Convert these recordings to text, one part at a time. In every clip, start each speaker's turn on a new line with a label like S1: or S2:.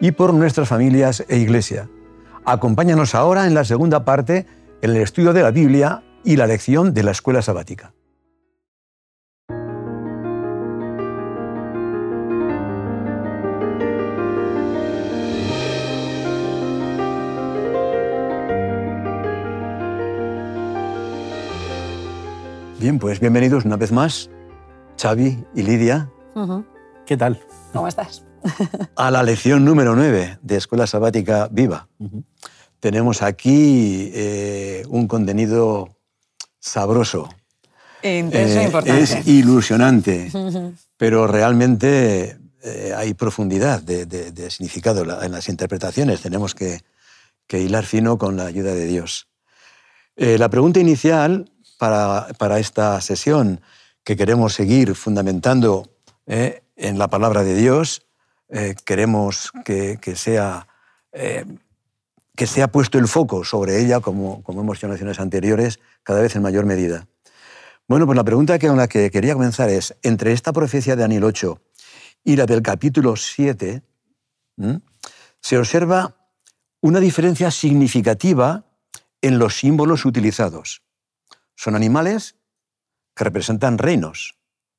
S1: y por nuestras familias e iglesia. Acompáñanos ahora en la segunda parte, en el estudio de la Biblia y la lección de la escuela sabática. Bien, pues bienvenidos una vez más, Xavi y Lidia.
S2: ¿Qué tal?
S3: ¿Cómo estás?
S1: a la lección número 9 de Escuela Sabática Viva. Tenemos aquí eh, un contenido sabroso.
S3: Intenso e importante.
S1: Es ilusionante, pero realmente eh, hay profundidad de, significado en las interpretaciones. Tenemos que, hilar fino con la ayuda de Dios. la pregunta inicial para, para, esta sesión que queremos seguir fundamentando en la palabra de Dios eh, queremos que, sea, eh, que sea puesto el foco sobre ella, como, como hemos hecho en lecciones anteriores, cada vez en mayor medida. Bueno, pues la pregunta con la que quería comenzar es, entre esta profecía de Daniel 8 y la del capítulo 7, se observa una diferencia significativa en los símbolos utilizados. Son animales que representan reinos,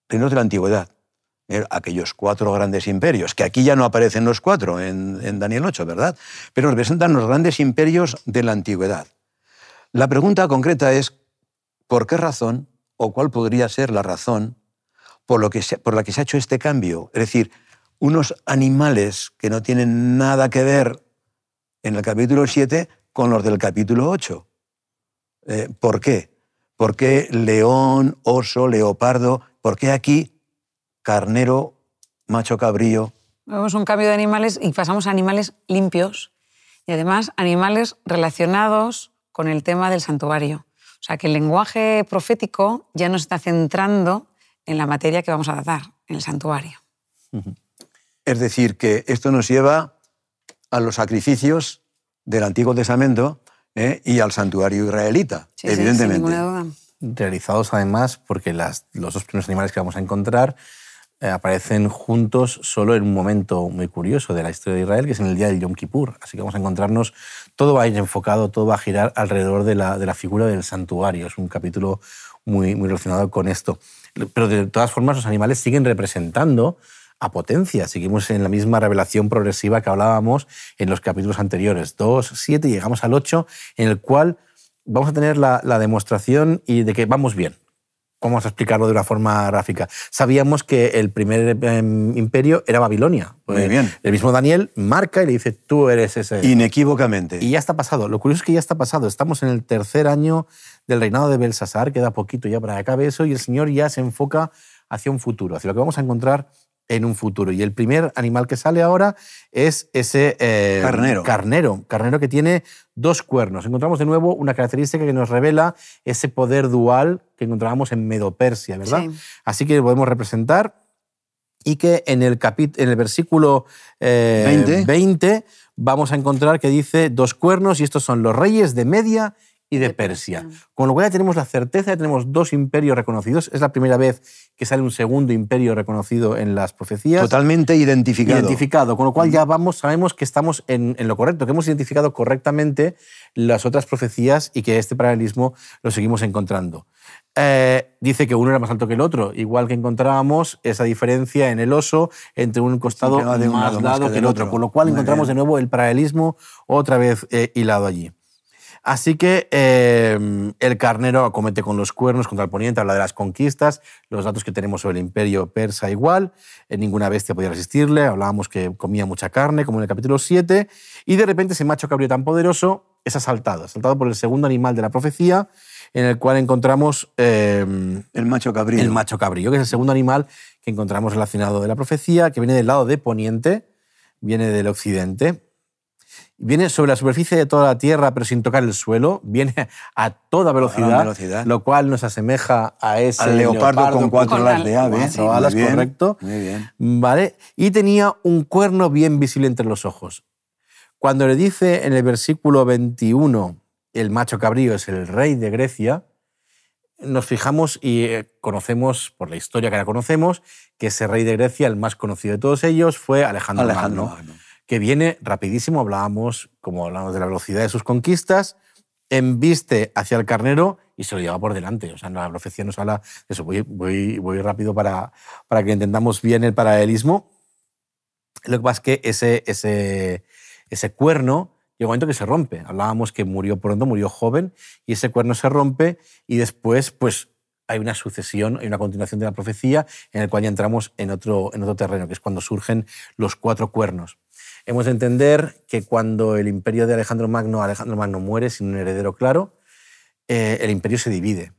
S1: reinos de la antigüedad. Eh, aquellos cuatro grandes imperios, que aquí ya no aparecen los cuatro en, Daniel 8, ¿verdad? Pero representan los grandes imperios de la antigüedad. La pregunta concreta es, ¿por qué razón o cuál podría ser la razón por, lo que por la que se ha hecho este cambio? Es decir, unos animales que no tienen nada que ver en el capítulo 7 con los del capítulo 8. Eh, ¿Por qué? ¿Por qué león, oso, leopardo? ¿Por qué aquí carnero, macho cabrío.
S3: Vemos un cambio de animales y pasamos a animales limpios y además animales relacionados con el tema del santuario. O sea, que el lenguaje profético ya nos está centrando en la materia que vamos a tratar, en el santuario.
S1: Es decir, que esto nos lleva a los sacrificios del Antiguo Testamento ¿eh? y al santuario israelita, evidentemente.
S3: sin ninguna duda.
S2: Realizados además porque los dos primeros animales que vamos a encontrar aparecen juntos solo en un momento muy curioso de la historia de Israel, que es en el día del Yom Kippur. Así que vamos a encontrarnos, todo va a ir enfocado, todo va a girar alrededor de la, de la figura del santuario. Es un capítulo muy, muy relacionado con esto. Pero de todas formas, los animales siguen representando a potencia. Seguimos en la misma revelación progresiva que hablábamos en los capítulos anteriores, 2, 7, y llegamos al 8, en el cual vamos a tener la, la demostración y de que vamos bien vamos a explicarlo de una forma gráfica. Sabíamos que el primer em, imperio era Babilonia.
S1: Muy pues bien.
S2: El mismo Daniel marca y le dice, tú eres ese.
S1: Inequívocamente.
S2: Y ya está pasado. Lo curioso es que ya está pasado. Estamos en el tercer año del reinado de Belsasar, queda poquito ya para que acabe eso, y el Señor ya se enfoca hacia un futuro, hacia lo que vamos a encontrar en un futuro. Y el primer animal que sale ahora es ese
S1: eh, carnero.
S2: carnero. Carnero que tiene dos cuernos. Encontramos de nuevo una característica que nos revela ese poder dual que encontrábamos en Medopersia, ¿verdad? Así que lo podemos representar y que en el, en el versículo 20. Eh, 20 vamos a encontrar que dice dos cuernos y estos son los reyes de Media y de Persia. Con lo cual ya tenemos la certeza de que tenemos dos imperios reconocidos. Es la primera vez que sale un segundo imperio reconocido en las profecías.
S1: Totalmente identificado.
S2: Identificado, con lo cual ya vamos, sabemos que estamos en, lo correcto, que hemos identificado correctamente las otras profecías y que este paralelismo lo seguimos encontrando. Eh, dice que uno era más alto que el otro, igual que encontrábamos esa diferencia en el oso entre un costado de un más lado que, el otro, con lo cual encontramos de nuevo el paralelismo otra vez eh, hilado allí. Así que em, el carnero acomete con los cuernos contra el poniente, habla de las conquistas, los datos que tenemos sobre el imperio persa igual, eh, ninguna bestia podía resistirle, hablábamos que comía mucha carne, como en el capítulo 7, y de repente ese macho cabrío tan poderoso es asaltado, asaltado por el segundo animal de la profecía, en el cual encontramos...
S1: Em, el macho cabrío.
S2: El macho cabrío, que es el segundo animal que encontramos relacionado de la profecía, que viene del lado de poniente, viene del occidente. Viene sobre la superficie de toda la Tierra, pero sin tocar el suelo. Viene a toda velocidad,
S1: velocidad.
S2: lo cual nos asemeja a ese
S1: Al leopardo con cuatro alas
S3: al-
S1: de ave.
S2: cuatro alas,
S1: bien,
S2: correcto.
S1: Muy bien.
S2: ¿Vale? Y tenía un cuerno bien visible entre los ojos. Cuando le dice en el versículo 21, el macho cabrío es el rey de Grecia, nos fijamos y eh, conocemos, por la historia que la conocemos, que ese rey de Grecia, el más conocido de todos ellos, fue Alejandro,
S1: Alejandro
S2: Magno,
S1: Magno.
S2: Que viene rapidísimo, hablábamos, como hablamos de la velocidad de sus conquistas, embiste hacia el carnero y se lo lleva por delante. O sea, la profecía nos habla de eso. Voy, voy, voy rápido para, para que entendamos bien el paralelismo. Lo que pasa es que ese, ese, ese cuerno llega un momento que se rompe. Hablábamos que murió pronto, murió joven, y ese cuerno se rompe y después pues, hay una sucesión, hay una continuación de la profecía en el cual ya entramos en otro, en otro terreno, que es cuando surgen los cuatro cuernos. Hemos de entender que cuando el imperio de Alejandro Magno, Alejandro Magno muere sin un heredero claro, eh, el imperio se divide.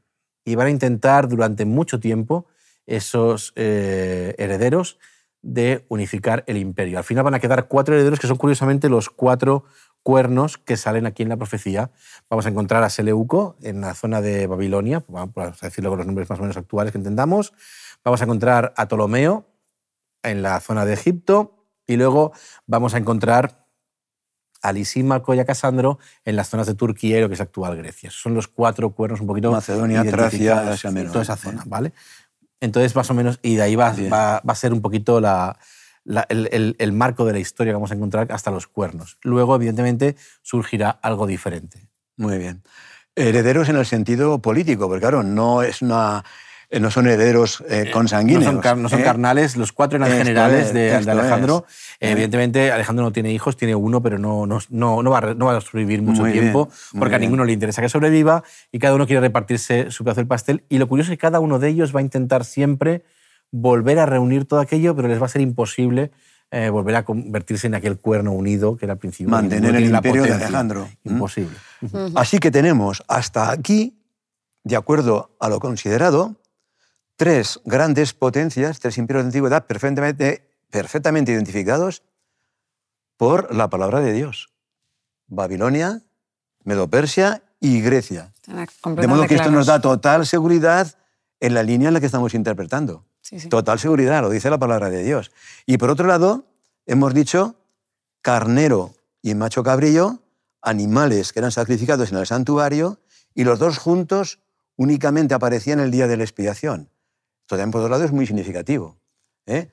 S2: Y van a intentar durante mucho tiempo esos eh, herederos de unificar el imperio. Al final van a quedar cuatro herederos que son curiosamente los cuatro cuernos que salen aquí en la profecía. Vamos a encontrar a Seleuco en la zona de Babilonia, a decirlo con los nombres más o menos actuales que entendamos. Vamos a encontrar a Ptolomeo en la zona de Egipto y luego vamos a encontrar a Lisímaco y a Casandro en las zonas de Turquía y lo que es actual Grecia. Son los cuatro cuernos un poquito
S1: Macedonia, Tracia, Asia Menor.
S2: toda esa zona, ¿vale? Entonces, más o menos, y de ahí va, va, va a ser un poquito la, la- el, el- el marco de la historia que vamos a encontrar hasta los cuernos. Luego, evidentemente, surgirá algo diferente.
S1: Muy bien. Herederos en el sentido político, porque claro, no, es una, no son herederos eh, consanguíneos.
S2: No son, car- no son
S1: ¿eh?
S2: carnales, los cuatro eran
S1: Esto
S2: generales
S1: es,
S2: de, Alejandro.
S1: es.
S2: Eh, Evidentemente, Alejandro no tiene hijos, tiene uno, pero no, no, no, va, no va a sobrevivir mucho
S1: Muy
S2: tiempo, porque a
S1: bien.
S2: ninguno le interesa que sobreviva y cada uno quiere repartirse su pedazo del pastel. Y lo curioso es que cada uno de ellos va a intentar siempre volver a reunir todo aquello, pero les va a ser imposible eh, volver a convertirse en aquel cuerno unido que era al principio.
S1: Mantener el imperio de. Alejandro.
S2: Imposible.
S1: Así que tenemos hasta aquí, de acuerdo a lo considerado, tres grandes potencias, tres imperios de antigüedad perfectamente, perfectamente identificados por la palabra de Dios. Babilonia, Medo-Persia y Grecia. De modo que esto nos da total seguridad en la línea en la que estamos interpretando.
S3: Sí, sí.
S1: Total seguridad, lo dice la palabra de Dios. Y por otro lado, hemos dicho carnero y macho cabrillo, animales que eran sacrificados en el santuario, y los dos juntos únicamente aparecían el día de la expiación. Esto también, por otro lado, es muy significativo. ¿eh?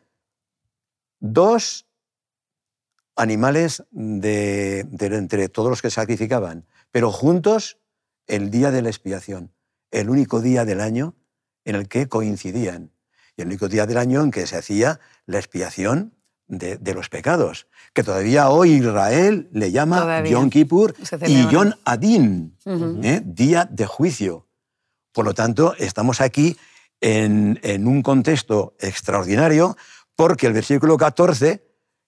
S1: Dos animales de, de entre todos los que sacrificaban, pero juntos el día de la expiación, el único día del año en el que coincidían y el único día del año en que se hacía la expiación de, de los pecados, que todavía hoy Israel le llama
S3: Todavía.
S1: Yom Kippur y. Yom Adin. ¿eh? día de juicio. Por lo tanto, estamos aquí en, un contexto extraordinario porque el versículo 14,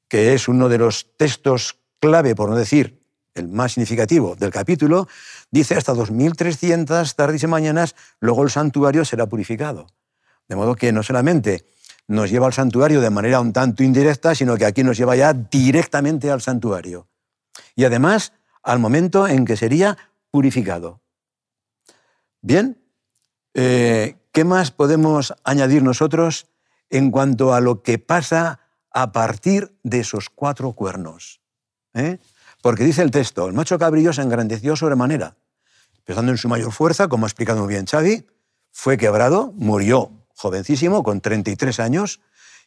S1: que es uno de los textos clave, por no decir el más significativo del capítulo, dice hasta 2.300 tardes y mañanas, luego el santuario será purificado. De modo que no solamente nos lleva al santuario de manera un tanto indirecta, sino que aquí nos lleva ya directamente al santuario. Y además al momento en que sería purificado. Bien, eh, ¿qué más podemos añadir nosotros en cuanto a lo que pasa a partir de esos cuatro cuernos? ¿Eh? Porque dice el texto, el macho cabrillo se engrandeció sobremanera, empezando en su mayor fuerza, como ha explicado muy bien Xavi, fue quebrado, murió jovencísimo, con 33 años,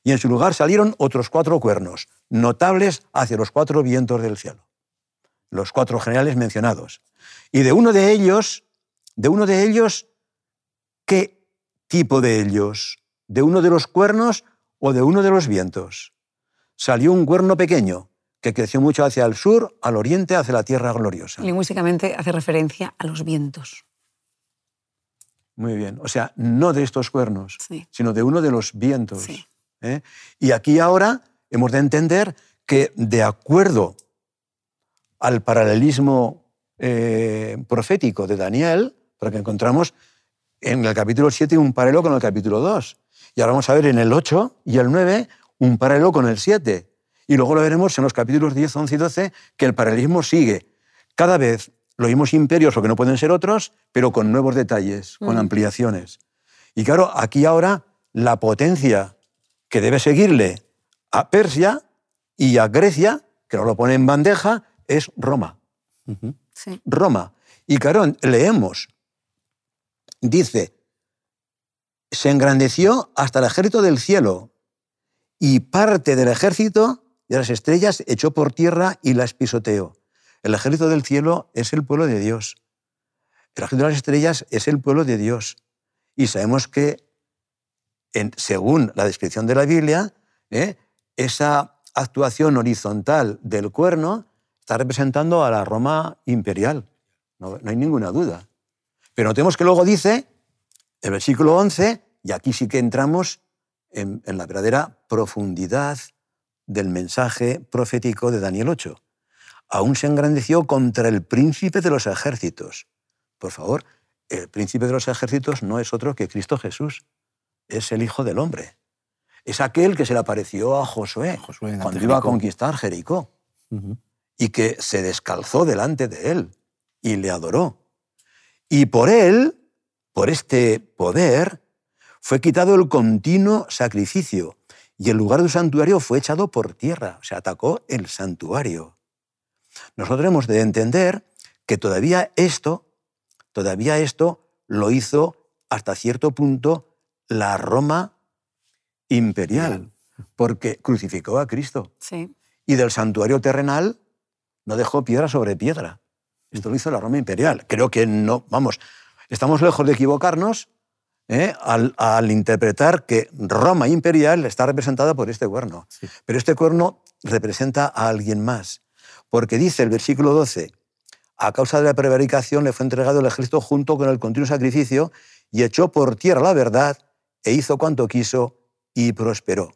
S1: y en su lugar salieron otros cuatro cuernos, notables hacia los cuatro vientos del cielo, los cuatro generales mencionados. Y de uno de ellos, de uno de ellos, ¿qué tipo de ellos? ¿De uno de los cuernos o de uno de los vientos? Salió un cuerno pequeño que creció mucho hacia el sur, al oriente, hacia la tierra gloriosa.
S3: Lingüísticamente hace referencia a los vientos.
S1: Muy bien. O sea, no de estos cuernos,
S3: Sí.
S1: sino de uno de los vientos.
S3: Sí.
S1: ¿eh? Y aquí ahora hemos de entender que de acuerdo al paralelismo eh, profético de Daniel, porque encontramos en el capítulo 7 un paralelo con el capítulo 2. Y ahora vamos a ver en el 8 y el 9 un paralelo con el 7. Y luego lo veremos en los capítulos 10, 11 y 12, que el paralelismo sigue. Cada vez lo mismos imperios, o que no pueden ser otros, pero con nuevos detalles, con ampliaciones. Y claro, aquí ahora la potencia que debe seguirle a Persia y a Grecia, que no lo pone en bandeja, es Roma.
S3: Sí.
S1: Roma. Y claro, leemos, dice, se engrandeció hasta el ejército del cielo y parte del ejército de las estrellas echó por tierra y las pisoteó. El ejército del cielo es el pueblo de Dios. El ejército de las estrellas es el pueblo de Dios. Y sabemos que, según la descripción de la Biblia, ¿eh? esa actuación horizontal del cuerno está representando a la Roma imperial. No, no hay ninguna duda. Pero notemos que luego dice, el versículo 11, y aquí sí que entramos en, en la verdadera profundidad del mensaje profético de Daniel 8. Aún se engrandeció contra el príncipe de los ejércitos. Por favor, el príncipe de los ejércitos no es otro que Cristo Jesús. Es el Hijo del Hombre. Es aquel que se le apareció a Josué, cuando iba a conquistar Jericó y que se descalzó delante de él y le adoró. Y por él, por este poder, fue quitado el continuo sacrificio y el lugar del santuario fue echado por tierra, o sea, atacó el santuario. Nosotros hemos de entender que todavía esto, todavía esto lo hizo hasta cierto punto la Roma imperial, porque crucificó a Cristo
S3: Sí.
S1: y del santuario terrenal no dejó piedra sobre piedra. Esto lo hizo la Roma imperial. Creo que no, vamos, estamos lejos de equivocarnos ¿eh? al, al interpretar que Roma imperial está representada por este cuerno.
S2: Sí.
S1: Pero este cuerno representa a alguien más, porque dice el versículo 12, a causa de la prevaricación le fue entregado el ejército junto con el continuo sacrificio y echó por tierra la verdad e hizo cuanto quiso y prosperó.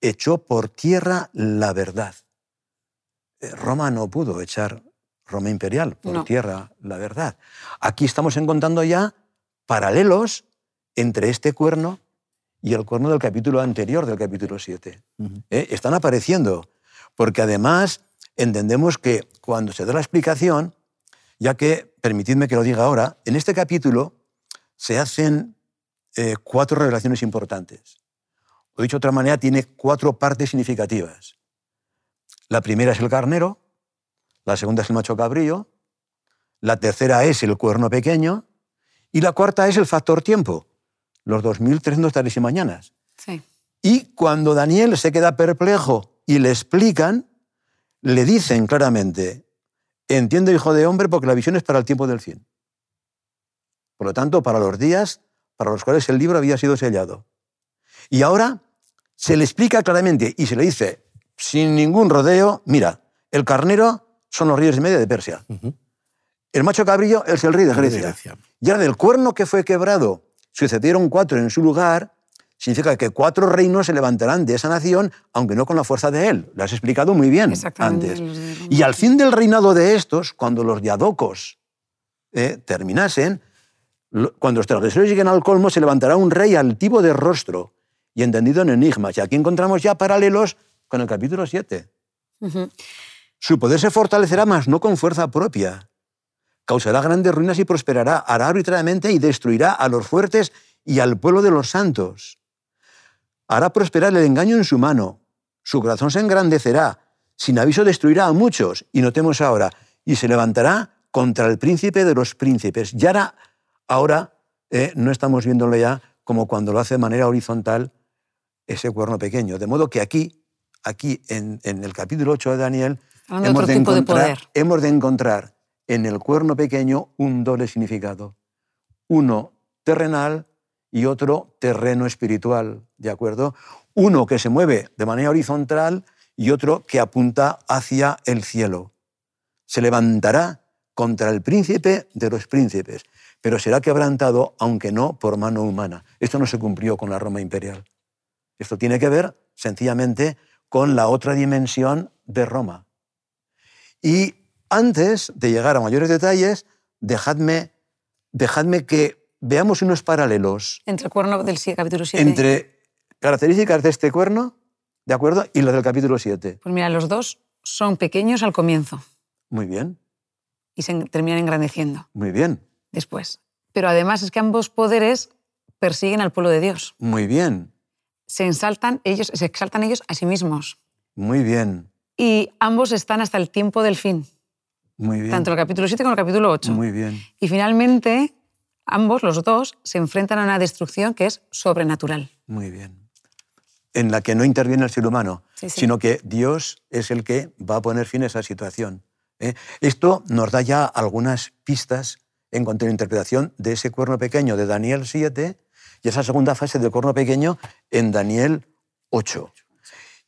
S1: Echó por tierra la verdad. Eh, Roma no pudo echar, Roma imperial, por
S3: No.
S1: tierra la verdad. Aquí estamos encontrando ya paralelos entre este cuerno y el cuerno del capítulo anterior, del capítulo 7.
S2: Ujú.
S1: ¿eh? están apareciendo, porque además entendemos que cuando se da la explicación, ya que, permitidme que lo diga ahora, en este capítulo se hacen eh, cuatro revelaciones importantes. O dicho de otra manera, tiene cuatro partes significativas. La primera es el carnero, la segunda es el macho cabrío, la tercera es el cuerno pequeño y la cuarta es el factor tiempo, los 2.300 tardes y mañanas.
S3: Sí.
S1: Y cuando Daniel se queda perplejo y le explican, le dicen claramente, entiende hijo de hombre porque la visión es para el tiempo del fin. Por lo tanto, para los días para los cuales el libro había sido sellado. Y ahora se le explica claramente y se le dice, sin ningún rodeo, mira, el carnero son los reyes de media de Persia. El macho cabrillo es el rey de
S2: Rey de
S1: Grecia.
S2: Grecia.
S1: Y ahora del cuerno que fue quebrado sucedieron cuatro en su lugar, significa que cuatro reinos se levantarán de esa nación, aunque no con la fuerza de él. Lo has explicado muy bien antes. Y al fin del reinado de estos, cuando los diadocos eh, terminasen, cuando los transgresores lleguen al colmo, se levantará un rey altivo de rostro y entendido en enigmas. Y aquí encontramos ya paralelos con el capítulo 7.
S3: Ujú.
S1: Su poder se fortalecerá, mas no con fuerza propia. Causará grandes ruinas y prosperará, hará arbitrariamente y destruirá a los fuertes y al pueblo de los santos. Hará prosperar el engaño en su mano. Su corazón se engrandecerá. Sin aviso destruirá a muchos. Y notemos ahora, y se levantará contra el príncipe de los príncipes. Y ahora, ahora eh, no estamos viéndolo ya como cuando lo hace de manera horizontal ese cuerno pequeño. De modo que aquí, aquí en, en el capítulo 8 de Daniel,
S3: Hablando de otro tipo de
S1: encontrar,
S3: poder.
S1: hemos de encontrar en el cuerno pequeño un doble significado. Uno terrenal y otro terreno espiritual, ¿de acuerdo? Uno que se mueve de manera horizontal y otro que apunta hacia el cielo. Se levantará contra el príncipe de los príncipes, pero será quebrantado, aunque no por mano humana. Esto no se cumplió con la Roma imperial. Esto tiene que ver sencillamente con la otra dimensión de Roma. Y antes de llegar a mayores detalles, dejadme, dejadme que veamos unos paralelos
S3: Entre el cuerno del capítulo 7.
S1: entre características de este cuerno ¿De acuerdo? Y la del capítulo 7.
S3: Pues mira, los dos son pequeños al comienzo
S1: Muy bien,
S3: y se terminan engrandeciendo
S1: muy bien,
S3: después. Pero además es que ambos poderes persiguen al pueblo de Dios.
S1: muy bien,
S3: Se exaltan ellos, se exaltan ellos a sí mismos.
S1: muy bien,
S3: Y ambos están hasta el tiempo del fin,
S1: muy bien.
S3: tanto el capítulo 7 como el capítulo 8.
S1: Muy bien.
S3: Y finalmente, ambos, los dos, se enfrentan a una destrucción que es sobrenatural.
S1: Muy bien. En la que no interviene el ser humano,
S3: Sí, sí.
S1: sino que Dios es el que va a poner fin a esa situación. ¿eh? Esto nos da ya algunas pistas en cuanto a la interpretación de ese cuerno pequeño de Daniel 7 y esa segunda fase del cuerno pequeño en Daniel 8.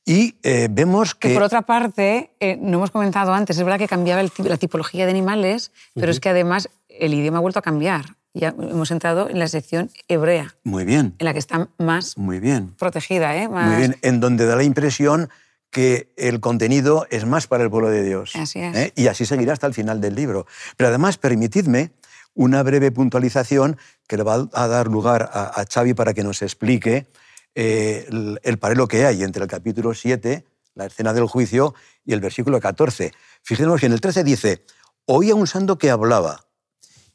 S1: Y eh, vemos
S3: Que
S1: que...
S3: por otra parte, eh, no hemos comentado antes, es verdad que cambiaba el la tipología de animales, pero es que además el idioma ha vuelto a cambiar. Ya hemos entrado en la sección hebrea,
S1: Muy bien,
S3: en la que está más
S1: muy bien.
S3: protegida, ¿eh? Más...
S1: Muy bien, en donde da la impresión que el contenido es más para el pueblo de Dios.
S3: Así es.
S1: ¿eh? Y así seguirá hasta el final del libro. Pero además, permitidme una breve puntualización que le va a dar lugar a, a Xavi para que nos explique eh, el, el que hay entre el capítulo 7, la escena del juicio, y el versículo 14. Fijémonos que en el 13 dice, oía un santo que hablaba.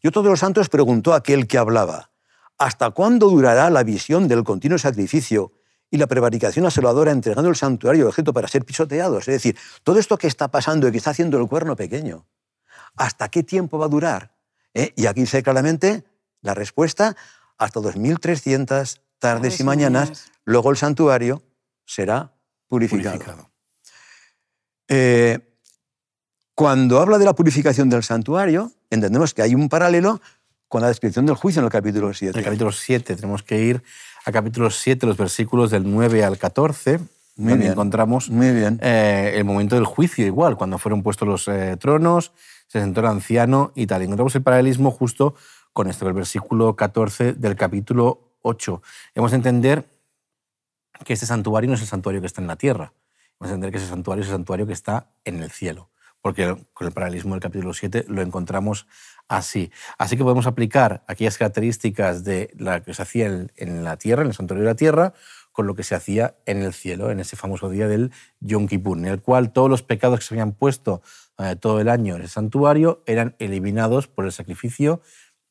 S1: Y otro de los santos preguntó a aquel que hablaba, ¿hasta cuándo durará la visión del continuo sacrificio y la prevaricación asoladora entregando el santuario objeto para ser pisoteados? Es decir, todo esto que está pasando y que está haciendo el cuerno pequeño, ¿hasta qué tiempo va a durar? ¿Eh? Y aquí dice claramente la respuesta, hasta 2.300 tardes y mañanas, luego el santuario será purificado.
S2: Purificado.
S1: Eh, cuando habla de la purificación del santuario, entendemos que hay un paralelo con la descripción del juicio en el capítulo
S2: En
S1: 7.
S2: el capítulo 7 tenemos que ir a capítulo 7, los versículos del 9 al 14,
S1: Muy
S2: donde
S1: bien.
S2: encontramos
S1: Muy bien.
S2: eh, el momento del juicio igual, cuando fueron puestos los eh, tronos, se sentó el anciano y tal. Y encontramos el paralelismo justo con esto, el versículo 14 del capítulo 8. Hemos de entender que este santuario no es el santuario que está en la tierra. Hemos de entender que ese santuario es el santuario que está en el cielo, porque con el paralelismo del capítulo 7 lo encontramos así. Así que podemos aplicar aquellas características de la que se hacía en, la tierra, en el santuario de la tierra, con lo que se hacía en el cielo, en ese famoso día del Yom Kippur, en el cual todos los pecados que se habían puesto eh, todo el año en el santuario eran eliminados por el sacrificio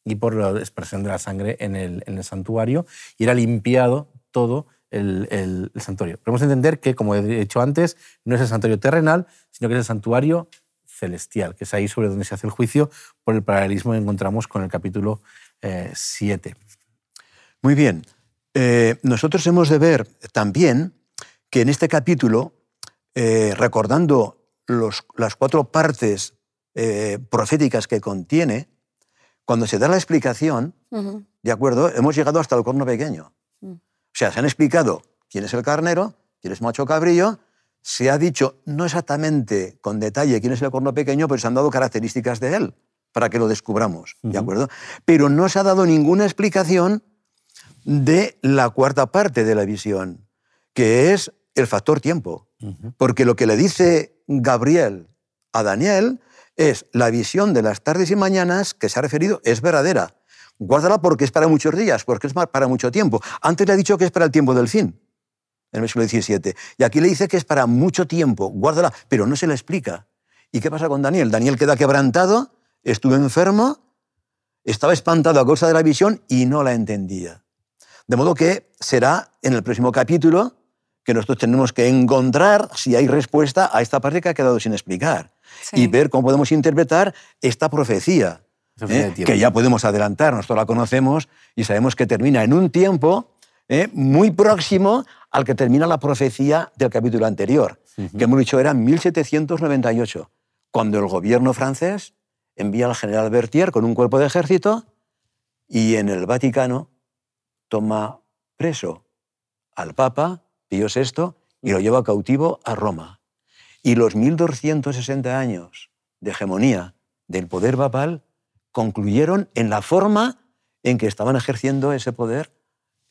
S2: y por la expresión de la sangre en el, santuario, y era limpiado todo el, santuario. De entender que, como he dicho antes, no es el santuario terrenal, sino que es el santuario celestial, que es ahí sobre donde se hace el juicio, por el paralelismo que encontramos con el capítulo 7.
S1: Muy bien. Eh, nosotros hemos de ver también que en este capítulo, eh, recordando las cuatro partes eh, proféticas que contiene, cuando se da la explicación. ¿de acuerdo? Hemos llegado hasta el corno pequeño.
S3: Mm.
S1: O sea, se han explicado quién es el carnero, quién es macho cabrillo, se ha dicho no exactamente con detalle quién es el corno pequeño, pero se han dado características de él para que lo descubramos, ¿de acuerdo? Pero no se ha dado ninguna explicación de la cuarta parte de la visión, que es el factor tiempo. Porque lo que le dice Gabriel a Daniel es la visión de las tardes y mañanas que se ha referido es verdadera. Guárdala porque es para muchos días, porque es para mucho tiempo. Antes le ha dicho que es para el tiempo del fin, en el versículo 17. Y aquí le dice que es para mucho tiempo, guárdala, pero no se le explica. ¿Y qué pasa con Daniel? Daniel queda quebrantado, estuvo enfermo, estaba espantado a causa de la visión y no la entendía. De modo que será en el próximo capítulo que nosotros tenemos que encontrar si hay respuesta a esta parte que ha quedado sin explicar
S3: Sí.
S1: y ver cómo podemos interpretar esta profecía,
S2: Profecía
S1: ¿eh? que ya podemos adelantar, nosotros la conocemos y sabemos que termina en un tiempo ¿eh? muy próximo al que termina la profecía del capítulo anterior, que hemos dicho era en 1798, cuando el gobierno francés envía al general Berthier con un cuerpo de ejército y en el Vaticano toma preso al Papa Pío VI y lo lleva cautivo a Roma. Y los 1260 años de hegemonía del poder papal concluyeron en la forma en que estaban ejerciendo ese poder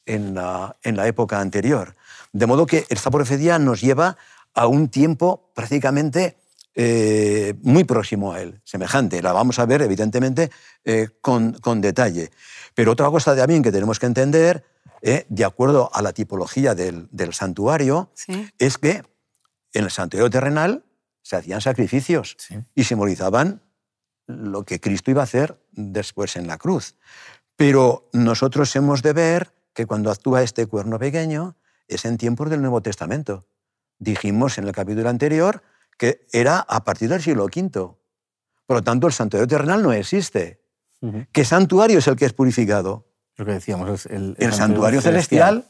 S1: en la, en la época anterior. De modo que esta profecía nos lleva a un tiempo prácticamente eh, muy próximo a él, semejante. La vamos a ver, evidentemente, eh, con, con, detalle. Pero otra cosa también que tenemos que entender, eh, de acuerdo a la tipología del, del santuario, es que en el santuario terrenal se hacían sacrificios y simbolizaban lo que Cristo iba a hacer después en la cruz. Pero nosotros hemos de ver que cuando actúa este cuerno pequeño es en tiempos del Nuevo Testamento. Dijimos en el capítulo anterior que era a partir del siglo V. Por lo tanto, el santuario terrenal no existe. ¿Qué santuario es el que es purificado?
S2: Lo que decíamos,
S1: el, el, santuario, celestial.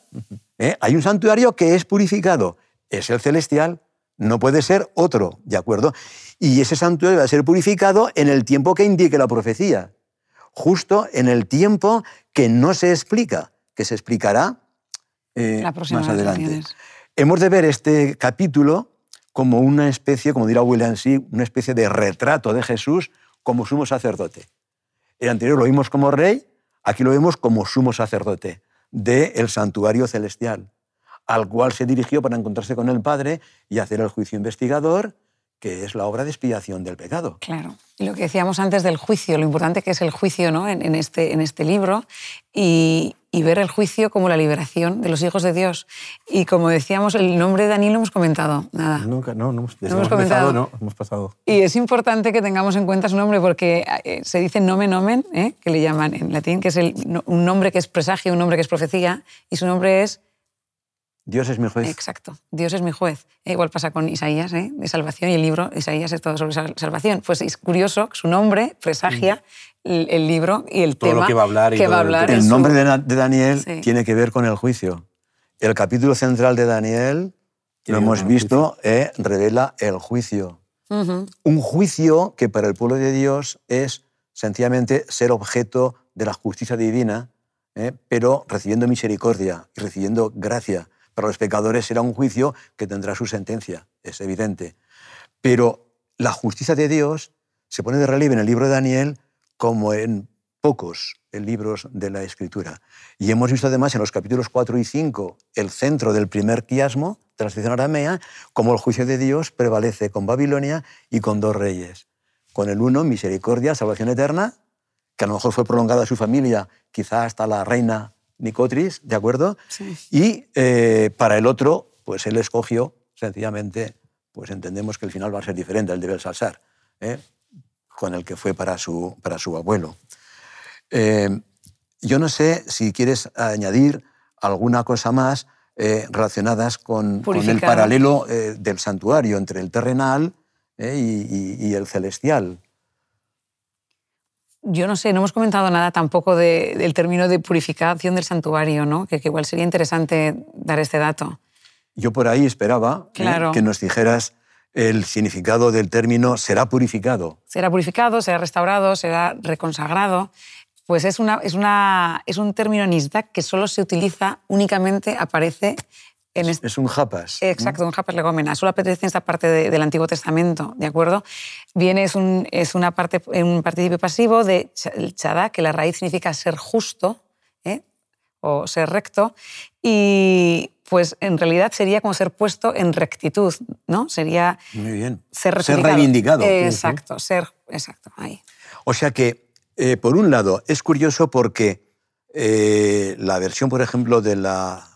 S1: ¿eh? Hay un santuario que es purificado, es el celestial, no puede ser otro, ¿de acuerdo? Y ese santuario va a ser purificado en el tiempo que indique la profecía, justo en el tiempo que no se explica, que se explicará eh, más adelante. Hemos de ver este capítulo como una especie, como dirá William C., una especie de retrato de Jesús como sumo sacerdote. El anterior lo vimos como rey, aquí lo vemos como sumo sacerdote del santuario celestial, al cual se dirigió para encontrarse con el Padre y hacer el juicio investigador, que es la obra de expiación del pecado.
S3: Claro. Y lo que decíamos antes del juicio, lo importante que es el juicio ¿no? en, este, en este libro, y, y ver el juicio como la liberación de los hijos de Dios. Y como decíamos, el nombre de Daniel lo hemos comentado, nada.
S2: Nunca, no, no hemos,
S3: no hemos comentado.
S2: no, hemos pasado.
S3: Y es importante que tengamos en cuenta su nombre porque eh, se dice nomen nomen, ¿eh? que le llaman en latín, que es el, un nombre que es presagio, un nombre que es profecía, y su nombre es...
S1: Dios es mi juez.
S3: Exacto, Dios es mi juez. E igual pasa con Isaías, ¿eh? de salvación, y el libro Isaías es todo sobre salvación. Pues es curioso, su nombre presagia el, libro y el tema
S2: que va a hablar.
S3: que va a hablar
S1: el, nombre de, Daniel tiene que ver con el juicio. El capítulo central de Daniel, lo hemos visto, eh, revela el juicio. Un juicio que para el pueblo de Dios es sencillamente ser objeto de la justicia divina, eh, pero recibiendo misericordia y recibiendo gracia. Para los pecadores será un juicio que tendrá su sentencia, es evidente. Pero la justicia de Dios se pone de relieve en el libro de Daniel como en pocos libros de la Escritura. Y hemos visto además en los capítulos 4 y 5 el centro del primer quiasmo tradición aramea, como el juicio de Dios prevalece con Babilonia y con dos reyes. Con el uno, misericordia, salvación eterna, que a lo mejor fue prolongada a su familia, quizá hasta la reina Nicotris, ¿de acuerdo? Y eh, para el otro, pues él escogió, sencillamente, pues entendemos que el final va a ser diferente al de Belsasar. ¿eh? con el que fue para su, para su abuelo. Eh, yo no sé si quieres añadir alguna cosa más eh, relacionadas con, el paralelo del santuario entre el terrenal y, el celestial.
S3: Yo no sé, no hemos comentado nada tampoco del término de purificación del santuario, ¿no? que, igual sería interesante dar este dato.
S1: Yo por ahí esperaba que nos dijeras el significado del término será purificado.
S3: Será purificado, será restaurado, será reconsagrado. Pues es, una, es, una, es un término nisdak que solo se utiliza, únicamente aparece en...
S1: Es, es un japas.
S3: Exacto, un japas legómena. Solo aparece en esta parte del Antiguo Testamento, ¿de acuerdo? Viene, es un, es una parte, un participio pasivo de chada, que la raíz significa ser justo, ¿eh? o ser recto, y pues en realidad sería como ser puesto en rectitud, ¿no? Sería
S1: Muy bien.
S3: ser,
S1: ser reivindicado.
S3: Exacto, ser, exacto, ahí.
S1: O sea que, eh, por un lado, es curioso porque eh, la versión, por ejemplo, de la,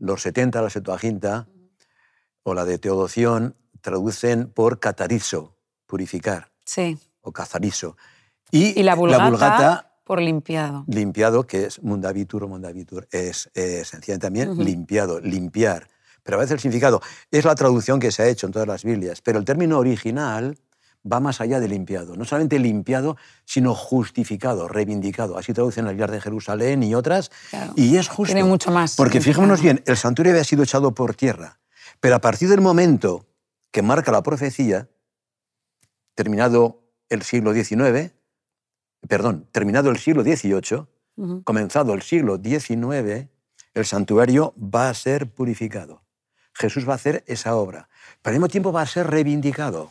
S1: los 70, la Septuaginta, o la de Teodoción, traducen por catarizo, purificar.
S3: Sí.
S1: O cazarizo. Y,
S3: la vulgata por limpiado.
S1: Limpiado, que es mundavitur o mundavitur, es eh, sencillamente también limpiado, limpiar. Pero a veces el significado es la traducción que se ha hecho en todas las Biblias, pero el término original va más allá de limpiado. No solamente limpiado, sino justificado, reivindicado. Así traducen el Villar de Jerusalén y otras. Y es justo.
S3: Tiene mucho más.
S1: Porque fijémonos bien, el santuario había sido echado por tierra. Pero a partir del momento que marca la profecía, terminado el siglo XIX, perdón, terminado el siglo XVIII, comenzado el siglo XIX, el santuario va a ser purificado. Jesús va a hacer esa obra, pero al mismo tiempo va a ser reivindicado.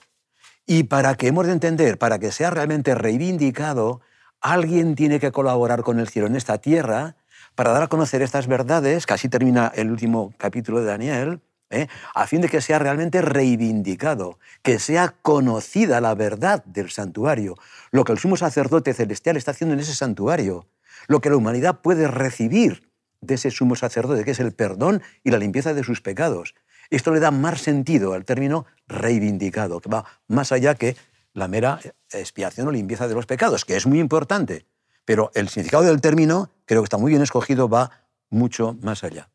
S1: Y para que hemos de entender, para que sea realmente reivindicado, alguien tiene que colaborar con el cielo en esta tierra para dar a conocer estas verdades, que así termina el último capítulo de Daniel, ¿eh? a fin de que sea realmente reivindicado, que sea conocida la verdad del santuario, lo que el sumo sacerdote celestial está haciendo en ese santuario, lo que la humanidad puede recibir de ese sumo sacerdote, que es el perdón y la limpieza de sus pecados. Esto le da más sentido al término reivindicado, que va más allá que la mera expiación o limpieza de los pecados, que es muy importante, pero el significado del término, creo que está muy bien escogido, va mucho más allá.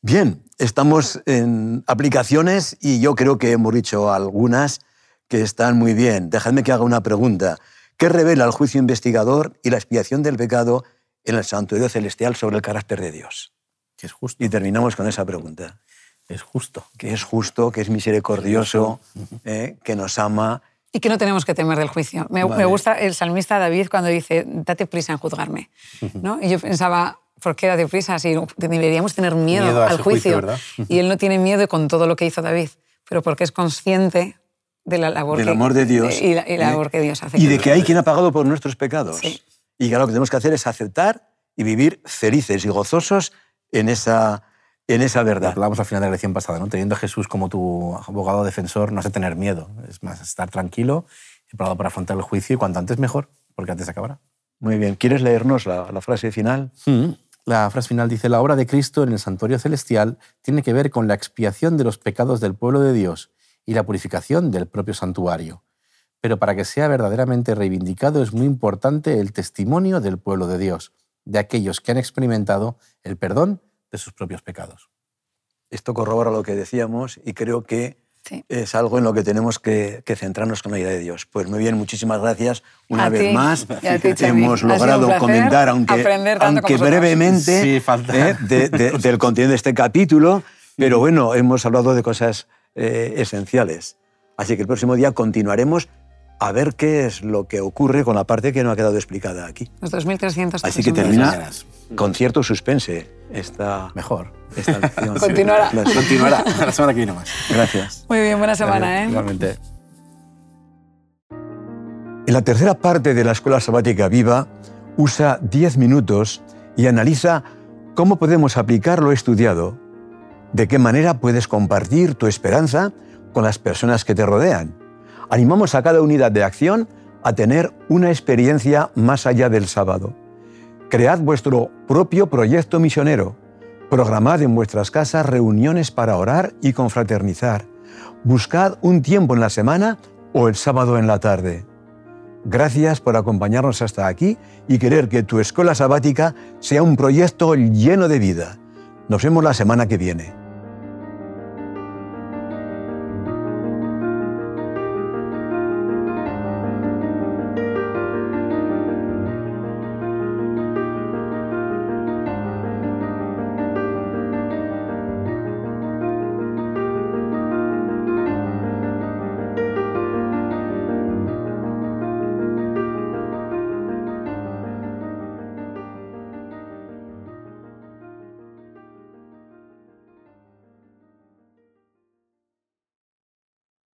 S1: Bien, estamos en aplicaciones y yo creo que hemos dicho algunas que están muy bien. Dejadme que haga una pregunta. ¿Qué revela el juicio investigador y la expiación del pecado en el santuario celestial sobre el carácter de Dios?
S2: Que es justo.
S1: Y terminamos con esa pregunta.
S2: Es justo.
S1: Que es justo, que es misericordioso, eh, que nos ama.
S3: Y que no tenemos que temer del juicio. Me, me
S1: Vale.
S3: gusta el salmista David cuando dice, date prisa en juzgarme. ¿no? Y yo pensaba, ¿por qué date prisa? Si deberíamos tener miedo,
S2: Miedo
S3: al
S2: juicio,
S3: juicio. y él no tiene miedo con todo lo que hizo David, pero porque es consciente de la labor
S1: Del
S3: que,
S1: amor de Dios.
S3: y la, y la
S1: ¿eh?
S3: labor que Dios hace.
S1: Y de que hay quien ha pagado por nuestros pecados.
S3: Sí.
S1: Y que lo que tenemos que hacer es aceptar y vivir felices y gozosos en esa, en esa verdad.
S2: Hablábamos al final de la lección pasada, ¿no? Teniendo a Jesús como tu abogado defensor, no has de tener miedo. Es más, estar tranquilo, preparado para afrontar el juicio y cuanto antes mejor, porque antes acabará.
S1: Muy bien. ¿Quieres leernos la, la frase final?
S2: La frase final dice, la obra de Cristo en el santuario celestial tiene que ver con la expiación de los pecados del pueblo de Dios y la purificación del propio santuario. Pero para que sea verdaderamente reivindicado es muy importante el testimonio del pueblo de Dios, de aquellos que han experimentado el perdón de sus propios pecados.
S1: Esto corrobora lo que decíamos y creo que
S3: Sí.
S1: es algo en lo que tenemos que, que centrarnos con la idea de Dios. Pues muy bien, muchísimas gracias una
S3: A
S1: vez
S3: ti,
S1: más.
S3: ti.
S1: Hemos logrado
S3: placer
S1: comentar, aunque, aunque brevemente,
S2: Sí, falta.
S1: ¿eh? de- de- del contenido de este capítulo, pero bueno, hemos hablado de cosas eh, esenciales. Así que el próximo día continuaremos a ver qué es lo que ocurre con la parte que no ha quedado explicada aquí.
S3: Los 2.300.
S1: Así que termina con cierto suspense esta,
S2: Mejor.
S1: esta.
S3: Continuará.
S1: Clase.
S2: Continuará. La semana que viene más.
S1: Gracias.
S3: Muy bien, buena semana, ¿eh?
S2: Igualmente.
S1: En la tercera parte de la Escuela Sabática Viva, usa 10 minutos y analiza cómo podemos aplicar lo estudiado, de qué manera puedes compartir tu esperanza con las personas que te rodean. Animamos a cada unidad de acción a tener una experiencia más allá del sábado. Cread vuestro propio proyecto misionero. Programad en vuestras casas reuniones para orar y confraternizar. Buscad un tiempo en la semana o el sábado en la tarde. Gracias por acompañarnos hasta aquí y querer que tu escuela sabática sea un proyecto lleno de vida. Nos vemos la semana que viene.